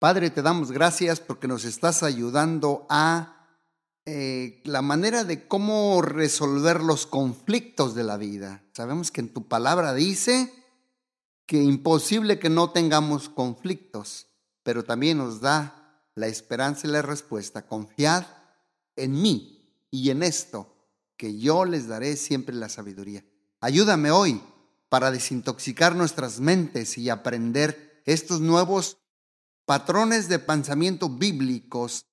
Padre, te damos gracias porque nos estás ayudando a eh, la manera de cómo resolver los conflictos de la vida. Sabemos que en tu palabra dice que imposible que no tengamos conflictos, pero también nos da la esperanza y la respuesta. Confiad en mí y en esto, que yo les daré siempre la sabiduría. Ayúdame hoy para desintoxicar nuestras mentes y aprender estos nuevos patrones de pensamiento bíblicos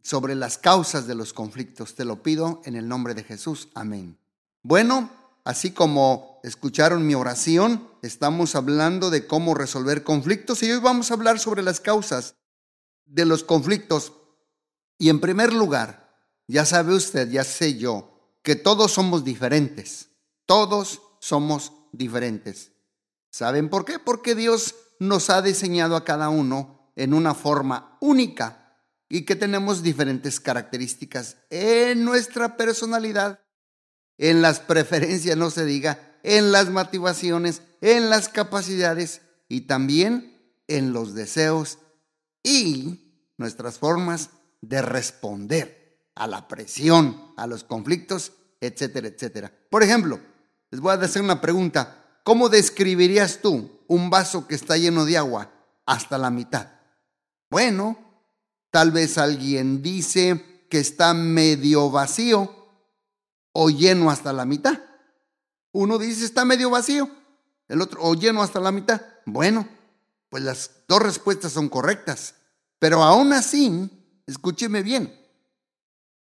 sobre las causas de los conflictos. Te lo pido en el nombre de Jesús. Amén. Bueno, así como escucharon mi oración, estamos hablando de cómo resolver conflictos y hoy vamos a hablar sobre las causas de los conflictos. Y en primer lugar, ya sabe usted, ya sé yo, que todos somos diferentes. Todos somos diferentes. ¿Saben por qué? Porque Dios nos ha diseñado a cada uno en una forma única y que tenemos diferentes características en nuestra personalidad, en las preferencias, no se diga, en las motivaciones, en las capacidades y también en los deseos y nuestras formas de responder a la presión, a los conflictos, etcétera, etcétera. Por ejemplo, les voy a hacer una pregunta. ¿Cómo describirías tú un vaso que está lleno de agua hasta la mitad? Bueno, tal vez alguien dice que está medio vacío o lleno hasta la mitad. Uno dice está medio vacío, el otro o lleno hasta la mitad. Bueno, pues las dos respuestas son correctas, pero aún así, escúcheme bien,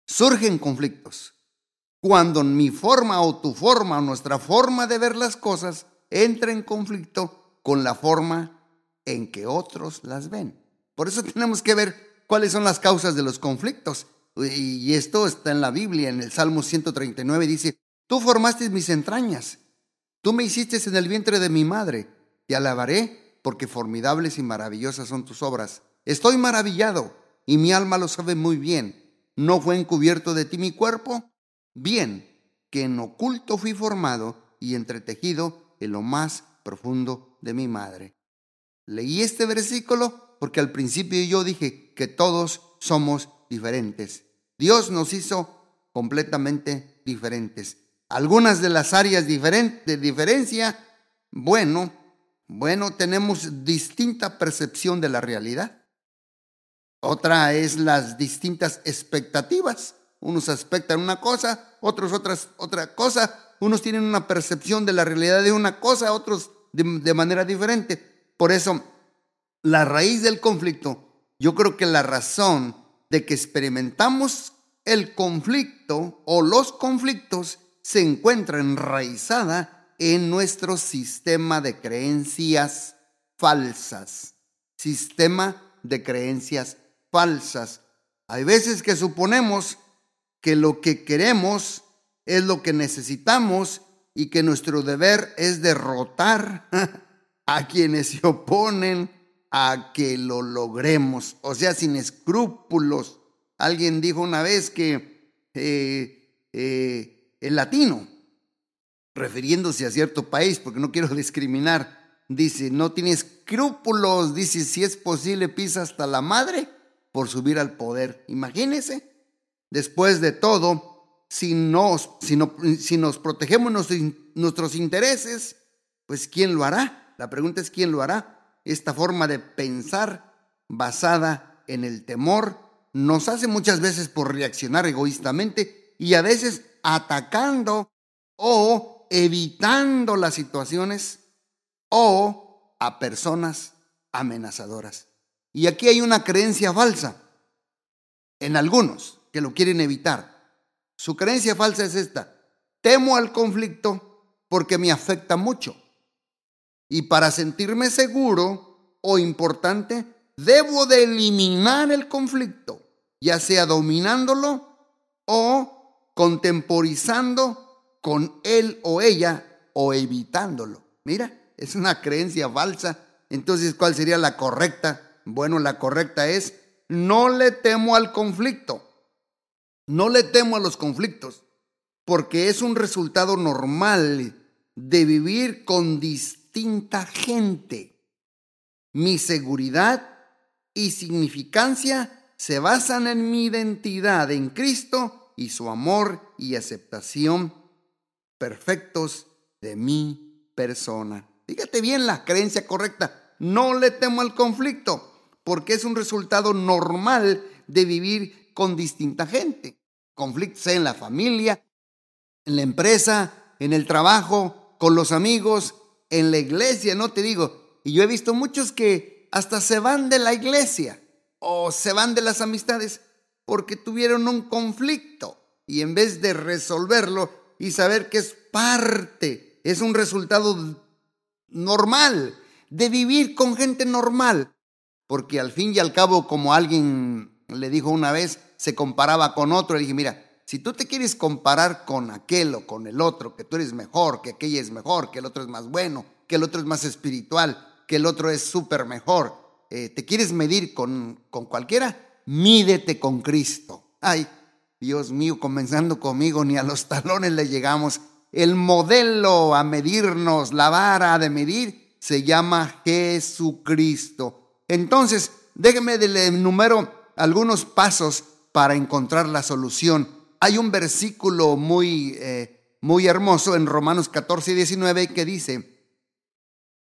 surgen conflictos. Cuando mi forma o tu forma o nuestra forma de ver las cosas entra en conflicto con la forma en que otros las ven. Por eso tenemos que ver cuáles son las causas de los conflictos. Y esto está en la Biblia, en el Salmo 139 dice, tú formaste mis entrañas, tú me hiciste en el vientre de mi madre, te alabaré porque formidables y maravillosas son tus obras. Estoy maravillado y mi alma lo sabe muy bien. ¿No fue encubierto de ti mi cuerpo? Bien, que en oculto fui formado y entretejido en lo más profundo de mi madre. Leí este versículo porque al principio yo dije que todos somos diferentes. Dios nos hizo completamente diferentes. Algunas de las áreas de diferencia, bueno, bueno, tenemos distinta percepción de la realidad. Otra es las distintas expectativas. Unos expectan una cosa, otros otras, otra cosa. Unos tienen una percepción de la realidad de una cosa, otros de manera diferente. Por eso la raíz del conflicto, yo creo que la razón de que experimentamos el conflicto o los conflictos se encuentra enraizada en nuestro sistema de creencias falsas. Sistema de creencias falsas. Hay veces que suponemos que lo que queremos es lo que necesitamos y que nuestro deber es derrotar a quienes se oponen a que lo logremos, o sea, sin escrúpulos. Alguien dijo una vez que eh, eh, el latino, refiriéndose a cierto país, porque no quiero discriminar, dice, no tiene escrúpulos, dice, si es posible pisa hasta la madre por subir al poder. Imagínense, después de todo, si nos, si, si nos protegemos nuestros intereses, pues ¿quién lo hará? La pregunta es ¿quién lo hará? Esta forma de pensar basada en el temor nos hace muchas veces por reaccionar egoístamente y a veces atacando o evitando las situaciones o a personas amenazadoras. Y aquí hay una creencia falsa en algunos que lo quieren evitar. Su creencia falsa es esta. Temo al conflicto porque me afecta mucho. Y para sentirme seguro o importante, debo de eliminar el conflicto, ya sea dominándolo o contemporizando con él o ella o evitándolo. Mira, es una creencia falsa. Entonces, ¿cuál sería la correcta? Bueno, la correcta es, no le temo al conflicto. No le temo a los conflictos, porque es un resultado normal de vivir con distinta gente. Mi seguridad y significancia se basan en mi identidad en Cristo y su amor y aceptación perfectos de mi persona. Fíjate bien la creencia correcta. No le temo al conflicto porque es un resultado normal de vivir con distinta gente. Conflictos en la familia, en la empresa, en el trabajo, con los amigos, en la iglesia, no te digo. Y yo he visto muchos que hasta se van de la iglesia o se van de las amistades porque tuvieron un conflicto y en vez de resolverlo y saber que es parte, es un resultado normal de vivir con gente normal, porque al fin y al cabo, como alguien le dijo una vez, se comparaba con otro, le dije, mira, si tú te quieres comparar con aquel o con el otro, que tú eres mejor, que aquella es mejor, que el otro es más bueno, que el otro es más espiritual, que el otro es súper mejor, eh, te quieres medir con, con cualquiera, mídete con Cristo. Ay, Dios mío, comenzando conmigo, ni a los talones le llegamos. El modelo a medirnos, la vara de medir, se llama Jesucristo. Entonces, déjeme de número algunos pasos para encontrar la solución. Hay un versículo muy, eh, muy hermoso en Romanos 14 y 19 que dice,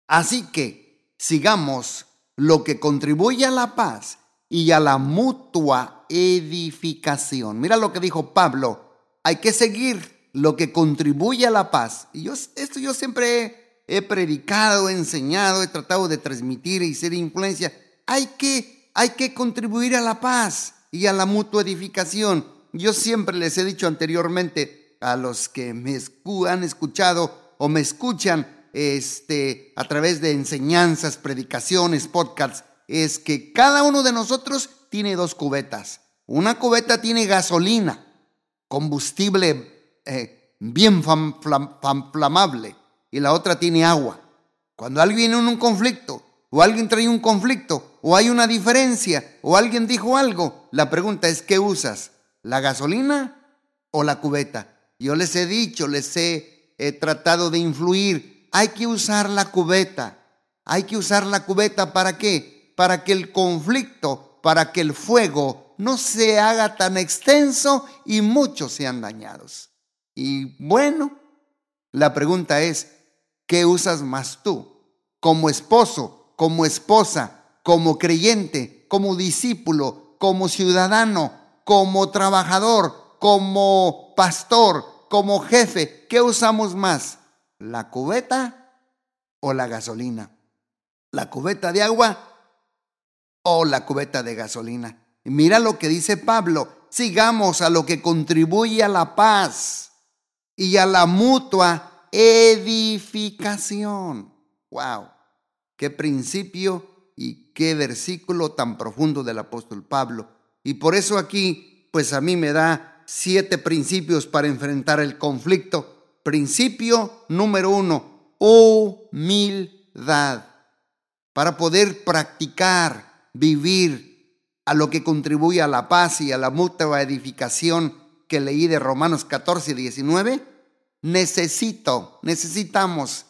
así que sigamos lo que contribuye a la paz y a la mutua edificación. Mira lo que dijo Pablo, hay que seguir lo que contribuye a la paz. Y yo, esto yo siempre he, predicado, he enseñado, he tratado de transmitir y ser influencia. Hay que, hay que contribuir a la paz y a la mutua edificación. Yo siempre les he dicho anteriormente a los que me han escuchado o me escuchan, este, a través de enseñanzas, predicaciones, podcasts, es que cada uno de nosotros tiene dos cubetas. Una cubeta tiene gasolina, combustible eh, bien flamable, y la otra tiene agua. Cuando alguien en un conflicto, o alguien trae un conflicto, o hay una diferencia, o alguien dijo algo, la pregunta es, ¿qué usas? ¿La gasolina o la cubeta? Yo les he dicho, les he tratado de influir hay que usar la cubeta. Hay que usar la cubeta para qué? Para que el conflicto, para que el fuego no se haga tan extenso y muchos sean dañados. Y bueno, la pregunta es, ¿qué usas más tú? Como esposo, como esposa, como creyente, como discípulo, como ciudadano, como trabajador, como pastor, como jefe, ¿qué usamos más? la cubeta o la gasolina. La cubeta de agua o la cubeta de gasolina. mira lo que dice Pablo. Sigamos a lo que contribuye a la paz y a la mutua edificación. ¡Wow! Qué principio y qué versículo tan profundo del apóstol Pablo. Y por eso aquí, pues a mí me da siete principios para enfrentar el conflicto Principio número uno, humildad. Para poder practicar, vivir a lo que contribuye a la paz y a la mutua edificación que leí de Romanos 14 y 19, necesito, necesitamos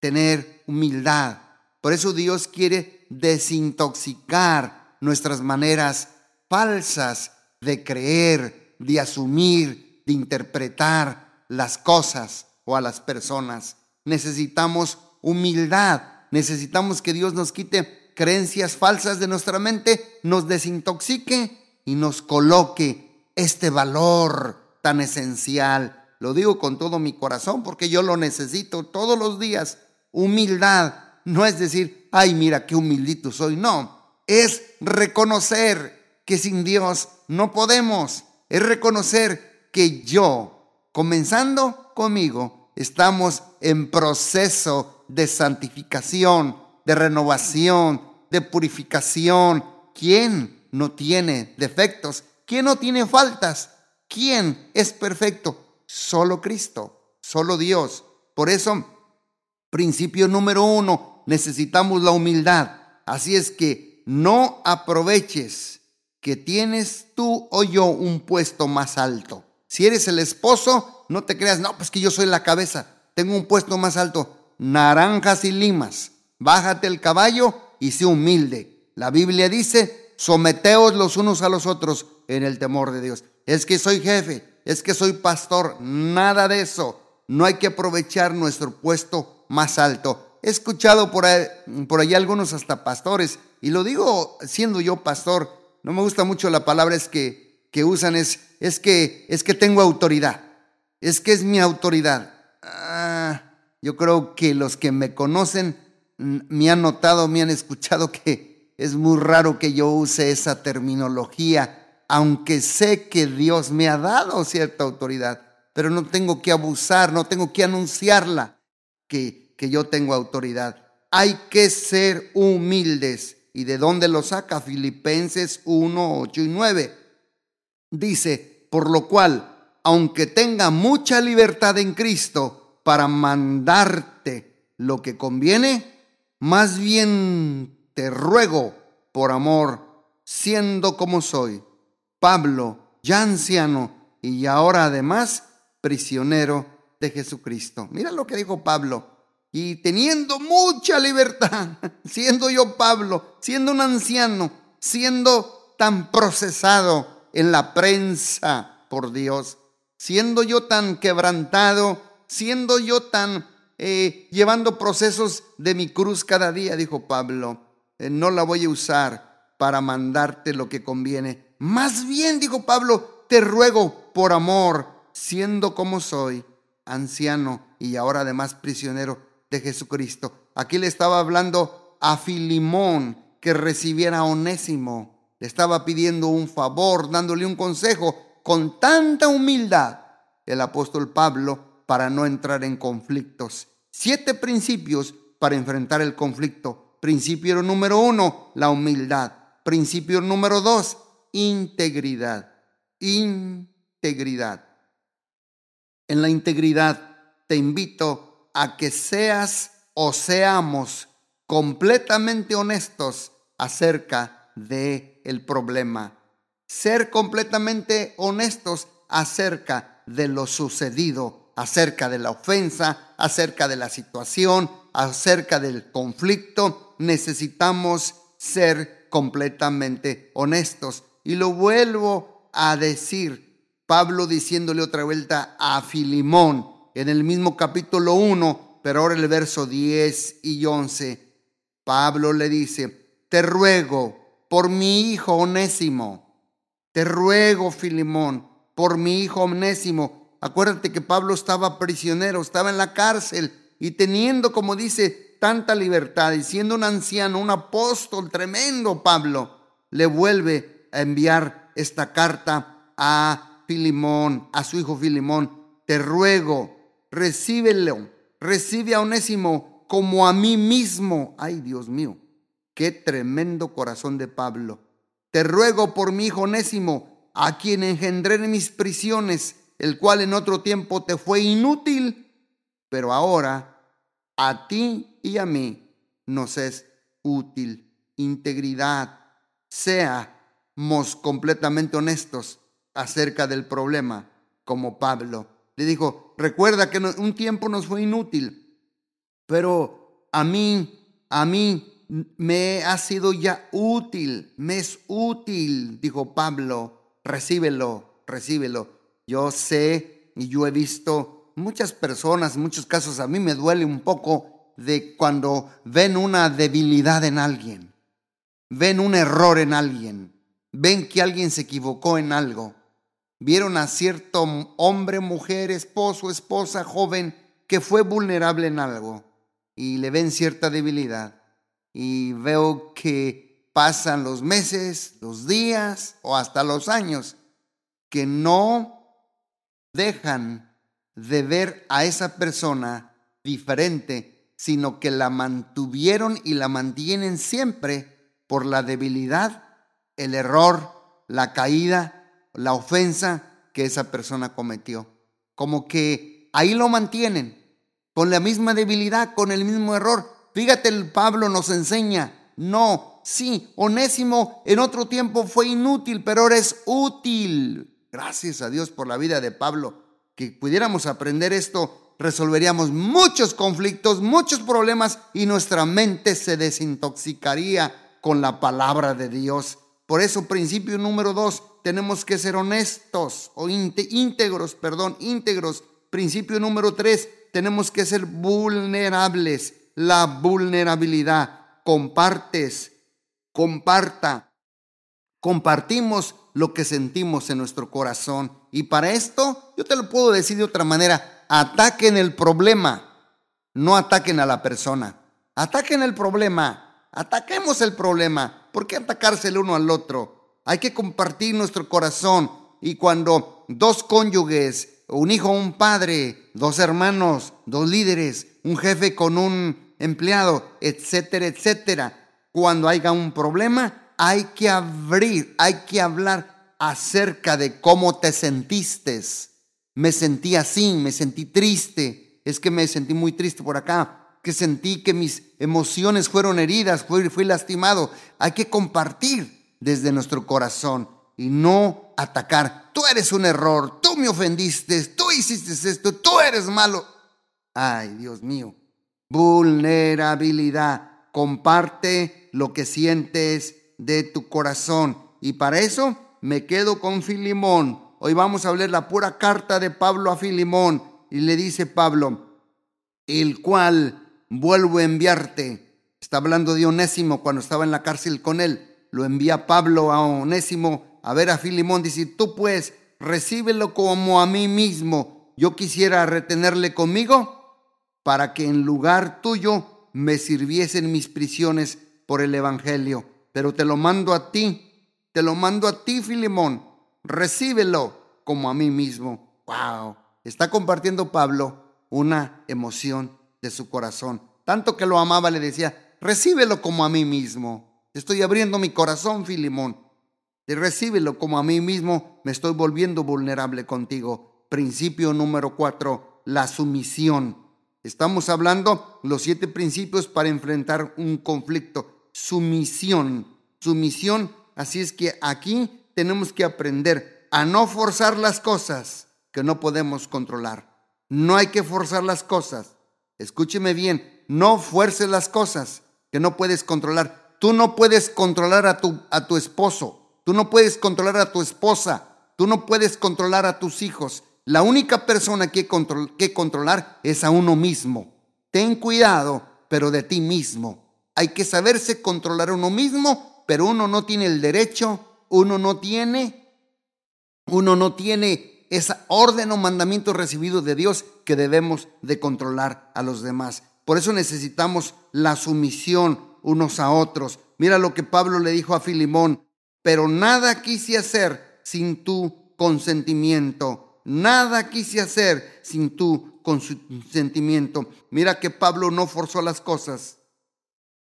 tener humildad. Por eso Dios quiere desintoxicar nuestras maneras falsas de creer, de asumir, de interpretar, las cosas o a las personas. Necesitamos humildad, necesitamos que Dios nos quite creencias falsas de nuestra mente, nos desintoxique y nos coloque este valor tan esencial. Lo digo con todo mi corazón porque yo lo necesito todos los días. Humildad no es decir, ay, mira qué humildito soy. No, es reconocer que sin Dios no podemos. Es reconocer que yo comenzando conmigo, estamos en proceso de santificación, de renovación, de purificación. ¿Quién no tiene defectos? ¿Quién no tiene faltas? ¿Quién es perfecto? Solo Cristo, solo Dios. Por eso, principio número uno, necesitamos la humildad. Así es que no aproveches que tienes tú o yo un puesto más alto. Si eres el esposo, no te creas, no, pues que yo soy la cabeza, tengo un puesto más alto. Naranjas y limas, bájate el caballo y sé humilde. La Biblia dice, someteos los unos a los otros en el temor de Dios. Es que soy jefe, es que soy pastor, nada de eso. No hay que aprovechar nuestro puesto más alto. He escuchado por ahí, por algunos hasta pastores, y lo digo siendo yo pastor, no me gusta mucho la palabra es que, que usan, es, es, que, es que tengo autoridad, es que es mi autoridad. Ah, yo creo que los que me conocen me han notado, me han escuchado que es muy raro que yo use esa terminología, aunque sé que Dios me ha dado cierta autoridad, pero no tengo que abusar, no tengo que anunciarla, que, que yo tengo autoridad. Hay que ser humildes. ¿Y de dónde lo saca? Filipenses 1, 8 y 9. Dice, por lo cual, aunque tenga mucha libertad en Cristo para mandarte lo que conviene, más bien te ruego por amor, siendo como soy, Pablo, ya anciano y ahora además prisionero de Jesucristo. Mira lo que dijo Pablo. Y teniendo mucha libertad, siendo yo Pablo, siendo un anciano, siendo tan procesado en la prensa por Dios, siendo yo tan quebrantado, siendo yo tan eh, llevando procesos de mi cruz cada día, dijo Pablo. Eh, no la voy a usar para mandarte lo que conviene. Más bien, dijo Pablo, te ruego por amor, siendo como soy, anciano y ahora además prisionero de Jesucristo. Aquí le estaba hablando a Filimón que recibiera a Onésimo. Le estaba pidiendo un favor, dándole un consejo con tanta humildad. El apóstol Pablo para no entrar en conflictos. Siete principios para enfrentar el conflicto. Principio número uno, la humildad. Principio número dos, integridad. Integridad. En la integridad te invito a que seas o seamos completamente honestos acerca de el problema. Ser completamente honestos acerca de lo sucedido acerca de la ofensa, acerca de la situación, acerca del conflicto, necesitamos ser completamente honestos. Y lo vuelvo a decir, Pablo diciéndole otra vuelta a Filimón en el mismo capítulo 1, pero ahora el verso 10 y 11, Pablo le dice, te ruego por mi hijo onésimo, te ruego Filimón, por mi hijo onésimo, Acuérdate que Pablo estaba prisionero, estaba en la cárcel y teniendo, como dice, tanta libertad y siendo un anciano, un apóstol tremendo, Pablo le vuelve a enviar esta carta a Filimón, a su hijo Filimón. Te ruego, recíbelo, recibe a Onésimo como a mí mismo. Ay, Dios mío, qué tremendo corazón de Pablo. Te ruego por mi hijo Onésimo, a quien engendré en mis prisiones el cual en otro tiempo te fue inútil, pero ahora a ti y a mí nos es útil. Integridad. Seamos completamente honestos acerca del problema, como Pablo. Le dijo, recuerda que un tiempo nos fue inútil, pero a mí, a mí me ha sido ya útil, me es útil, dijo Pablo, recíbelo, recíbelo. Yo sé y yo he visto muchas personas, muchos casos a mí me duele un poco de cuando ven una debilidad en alguien, ven un error en alguien, ven que alguien se equivocó en algo, vieron a cierto hombre, mujer, esposo, esposa, joven que fue vulnerable en algo y le ven cierta debilidad. Y veo que pasan los meses, los días o hasta los años que no dejan de ver a esa persona diferente, sino que la mantuvieron y la mantienen siempre por la debilidad, el error, la caída, la ofensa que esa persona cometió. Como que ahí lo mantienen, con la misma debilidad, con el mismo error. Fíjate, el Pablo nos enseña, no, sí, Onésimo en otro tiempo fue inútil, pero ahora es útil. Gracias a Dios por la vida de Pablo. Que pudiéramos aprender esto, resolveríamos muchos conflictos, muchos problemas y nuestra mente se desintoxicaría con la palabra de Dios. Por eso, principio número dos, tenemos que ser honestos o íntegros, perdón, íntegros. Principio número tres, tenemos que ser vulnerables. La vulnerabilidad. Compartes, comparta. Compartimos lo que sentimos en nuestro corazón. Y para esto, yo te lo puedo decir de otra manera, ataquen el problema, no ataquen a la persona. Ataquen el problema, ataquemos el problema. ¿Por qué atacarse el uno al otro? Hay que compartir nuestro corazón. Y cuando dos cónyuges, un hijo, un padre, dos hermanos, dos líderes, un jefe con un empleado, etcétera, etcétera, cuando haya un problema, hay que abrir, hay que hablar acerca de cómo te sentiste. Me sentí así, me sentí triste, es que me sentí muy triste por acá, que sentí que mis emociones fueron heridas, fui, fui lastimado. Hay que compartir desde nuestro corazón y no atacar. Tú eres un error, tú me ofendiste, tú hiciste esto, tú eres malo. Ay, Dios mío. Vulnerabilidad. Comparte lo que sientes de tu corazón. Y para eso me quedo con Filimón. Hoy vamos a leer la pura carta de Pablo a Filimón. Y le dice Pablo, el cual vuelvo a enviarte. Está hablando de Onésimo cuando estaba en la cárcel con él. Lo envía Pablo a Onésimo a ver a Filimón. Dice, tú pues recíbelo como a mí mismo. Yo quisiera retenerle conmigo para que en lugar tuyo me sirviesen mis prisiones por el Evangelio pero te lo mando a ti, te lo mando a ti, Filimón, recíbelo como a mí mismo. ¡Wow! Está compartiendo Pablo una emoción de su corazón. Tanto que lo amaba, le decía, recíbelo como a mí mismo. Estoy abriendo mi corazón, Filimón. Y recíbelo como a mí mismo, me estoy volviendo vulnerable contigo. Principio número cuatro, la sumisión. Estamos hablando los siete principios para enfrentar un conflicto sumisión. Sumisión, así es que aquí tenemos que aprender a no forzar las cosas que no podemos controlar. No hay que forzar las cosas. Escúcheme bien, no fuerces las cosas que no puedes controlar. Tú no puedes controlar a tu, a tu esposo, tú no puedes controlar a tu esposa, tú no puedes controlar a tus hijos. La única persona que, que controlar es a uno mismo. Ten cuidado, pero de ti mismo. Hay que saberse controlar a uno mismo, pero uno no tiene el derecho, uno no tiene, uno no tiene esa orden o mandamiento recibido de Dios que debemos de controlar a los demás. Por eso necesitamos la sumisión unos a otros. Mira lo que Pablo le dijo a Filimón, pero nada quise hacer sin tu consentimiento. Nada quise hacer sin tu consentimiento. Mira que Pablo no forzó las cosas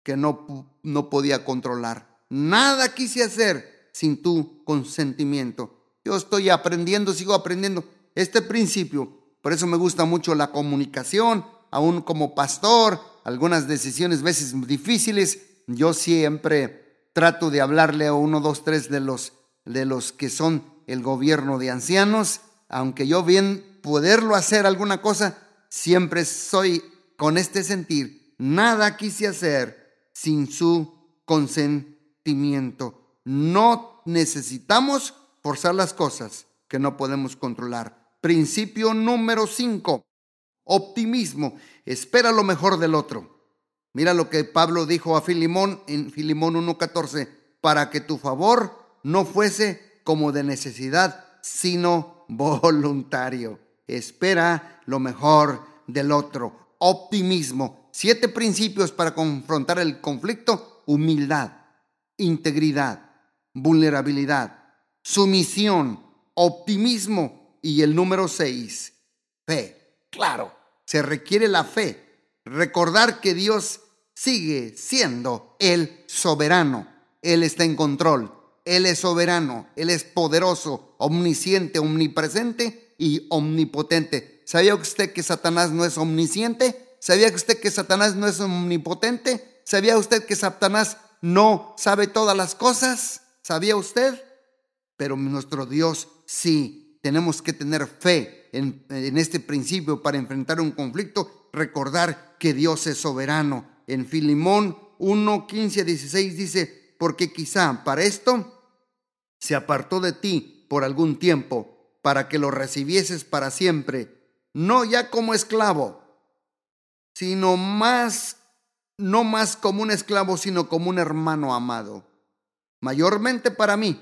que no, no podía controlar. Nada quise hacer sin tu consentimiento. Yo estoy aprendiendo, sigo aprendiendo este principio. Por eso me gusta mucho la comunicación, aún como pastor, algunas decisiones veces difíciles. Yo siempre trato de hablarle a uno, dos, tres de los, de los que son el gobierno de ancianos, aunque yo bien poderlo hacer alguna cosa, siempre soy con este sentir. Nada quise hacer sin su consentimiento. No necesitamos forzar las cosas que no podemos controlar. Principio número 5. Optimismo. Espera lo mejor del otro. Mira lo que Pablo dijo a Filimón en Filimón 1.14. Para que tu favor no fuese como de necesidad, sino voluntario. Espera lo mejor del otro. Optimismo. Siete principios para confrontar el conflicto. Humildad, integridad, vulnerabilidad, sumisión, optimismo y el número seis, fe. Claro, se requiere la fe. Recordar que Dios sigue siendo el soberano. Él está en control. Él es soberano. Él es poderoso, omnisciente, omnipresente y omnipotente. ¿Sabía usted que Satanás no es omnisciente? ¿Sabía usted que Satanás no es omnipotente? ¿Sabía usted que Satanás no sabe todas las cosas? ¿Sabía usted? Pero nuestro Dios sí. Tenemos que tener fe en, este principio para enfrentar un conflicto. Recordar que Dios es soberano. En Filimón 1, 15 16 dice, porque quizá para esto se apartó de ti por algún tiempo, para que lo recibieses para siempre, no ya como esclavo, sino más, no más como un esclavo, sino como un hermano amado. Mayormente para mí,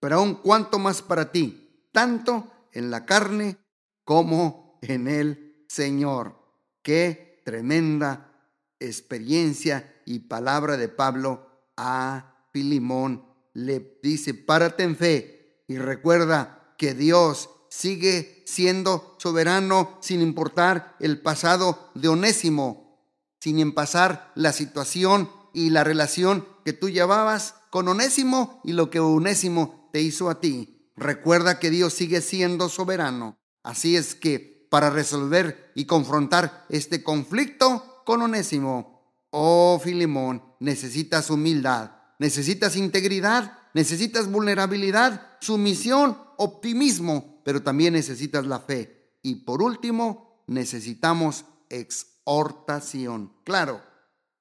pero aún cuanto más para ti, tanto en la carne como en el Señor. Qué tremenda experiencia y palabra de Pablo a Filimón. Le dice, párate en fe y recuerda que Dios sigue siendo soberano sin importar el pasado de Onésimo, sin impasar la situación y la relación que tú llevabas con Onésimo y lo que Onésimo te hizo a ti. Recuerda que Dios sigue siendo soberano. Así es que para resolver y confrontar este conflicto con Onésimo, oh Filimón, necesitas humildad, necesitas integridad, necesitas vulnerabilidad, sumisión, optimismo, pero también necesitas la fe. Y por último, necesitamos exhortación. Claro,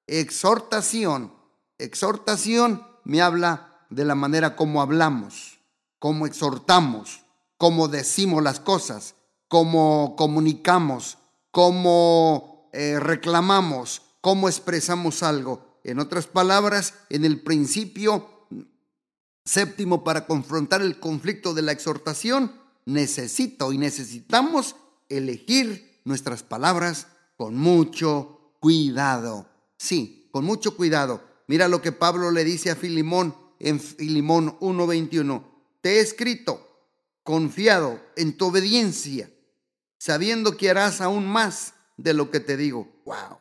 exhortación. Exhortación me habla de la manera como hablamos, cómo exhortamos, cómo decimos las cosas, cómo comunicamos, cómo eh, reclamamos, cómo expresamos algo. En otras palabras, en el principio séptimo para confrontar el conflicto de la exhortación, necesito y necesitamos elegir nuestras palabras con mucho cuidado. Sí, con mucho cuidado. Mira lo que Pablo le dice a Filimón en Filimón 1:21. Te he escrito, confiado en tu obediencia, sabiendo que harás aún más de lo que te digo. Wow.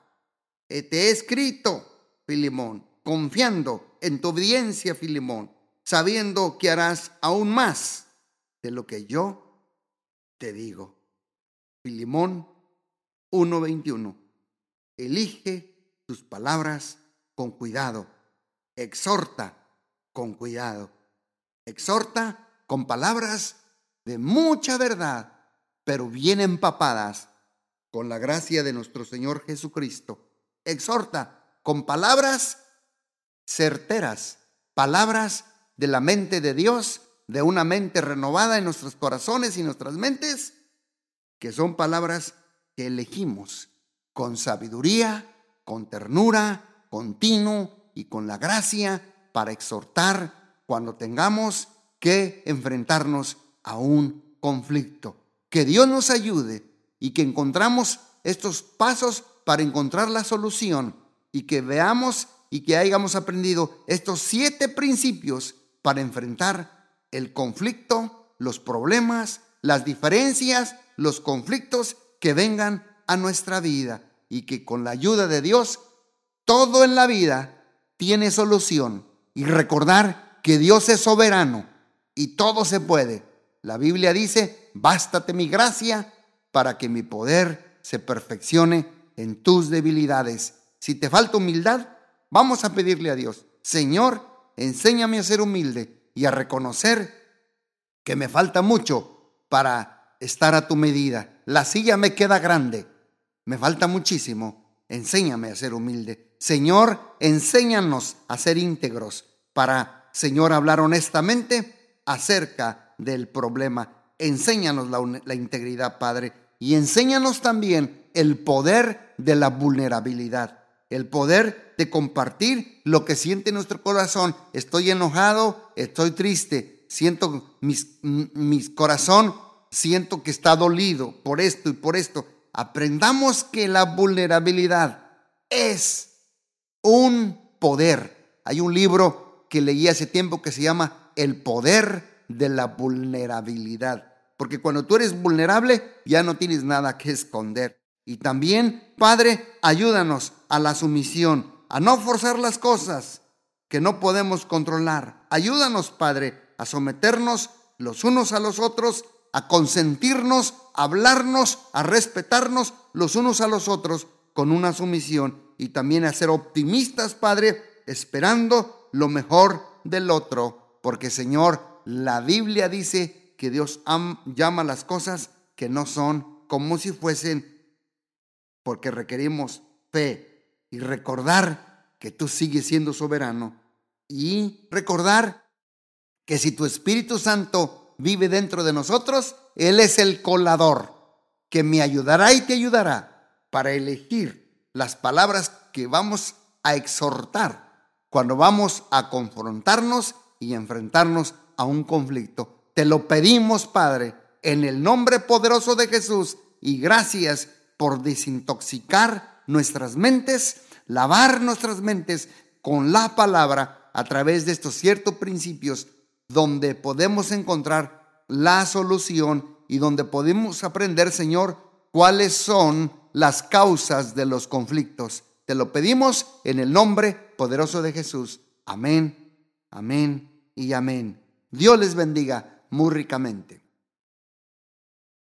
Eh, te he escrito, Filimón, confiando en tu obediencia, Filimón, sabiendo que harás aún más de lo que yo te digo. Filimón 1:21. Elige tus palabras con cuidado. Exhorta con cuidado. Exhorta con palabras de mucha verdad, pero bien empapadas con la gracia de nuestro Señor Jesucristo. Exhorta con palabras certeras, palabras de la mente de Dios, de una mente renovada en nuestros corazones y nuestras mentes, que son palabras que elegimos con sabiduría, con ternura, continuo y con la gracia para exhortar cuando tengamos que enfrentarnos a un conflicto. Que Dios nos ayude y que encontramos estos pasos para encontrar la solución y que veamos y que hayamos aprendido estos siete principios para enfrentar el conflicto, los problemas, las diferencias, los conflictos que vengan a nuestra vida y que con la ayuda de Dios todo en la vida tiene solución y recordar que Dios es soberano y todo se puede. La Biblia dice, bástate mi gracia para que mi poder se perfeccione en tus debilidades. Si te falta humildad, vamos a pedirle a Dios, Señor, enséñame a ser humilde y a reconocer que me falta mucho para estar a tu medida. La silla me queda grande, me falta muchísimo. Enséñame a ser humilde. Señor, enséñanos a ser íntegros para, Señor, hablar honestamente acerca del problema. Enséñanos la, integridad, Padre, y enséñanos también el poder de la vulnerabilidad, el poder de compartir lo que siente nuestro corazón. Estoy enojado, estoy triste, siento mi corazón, siento que está dolido por esto y por esto. Aprendamos que la vulnerabilidad es un poder. Hay un libro que leí hace tiempo que se llama El poder de la vulnerabilidad. Porque cuando tú eres vulnerable ya no tienes nada que esconder. Y también, Padre, ayúdanos a la sumisión, a no forzar las cosas que no podemos controlar. Ayúdanos, Padre, a someternos los unos a los otros, a consentirnos, a hablarnos, a respetarnos los unos a los otros con una sumisión y también a ser optimistas, Padre, esperando lo mejor del otro. Porque, Señor, la Biblia dice que Dios llama las cosas que no son como si fuesen, porque requerimos fe y recordar que tú sigues siendo soberano y recordar que si tu Espíritu Santo vive dentro de nosotros, Él es el colador que me ayudará y te ayudará para elegir las palabras que vamos a exhortar cuando vamos a confrontarnos y enfrentarnos a un conflicto. Te lo pedimos, Padre, en el nombre poderoso de Jesús y gracias por desintoxicar nuestras mentes, lavar nuestras mentes con la palabra a través de estos ciertos principios donde podemos encontrar la solución y donde podemos aprender, Señor, cuáles son las causas de los conflictos. Te lo pedimos en el nombre poderoso de Jesús. Amén, amén y amén. Dios les bendiga muy ricamente.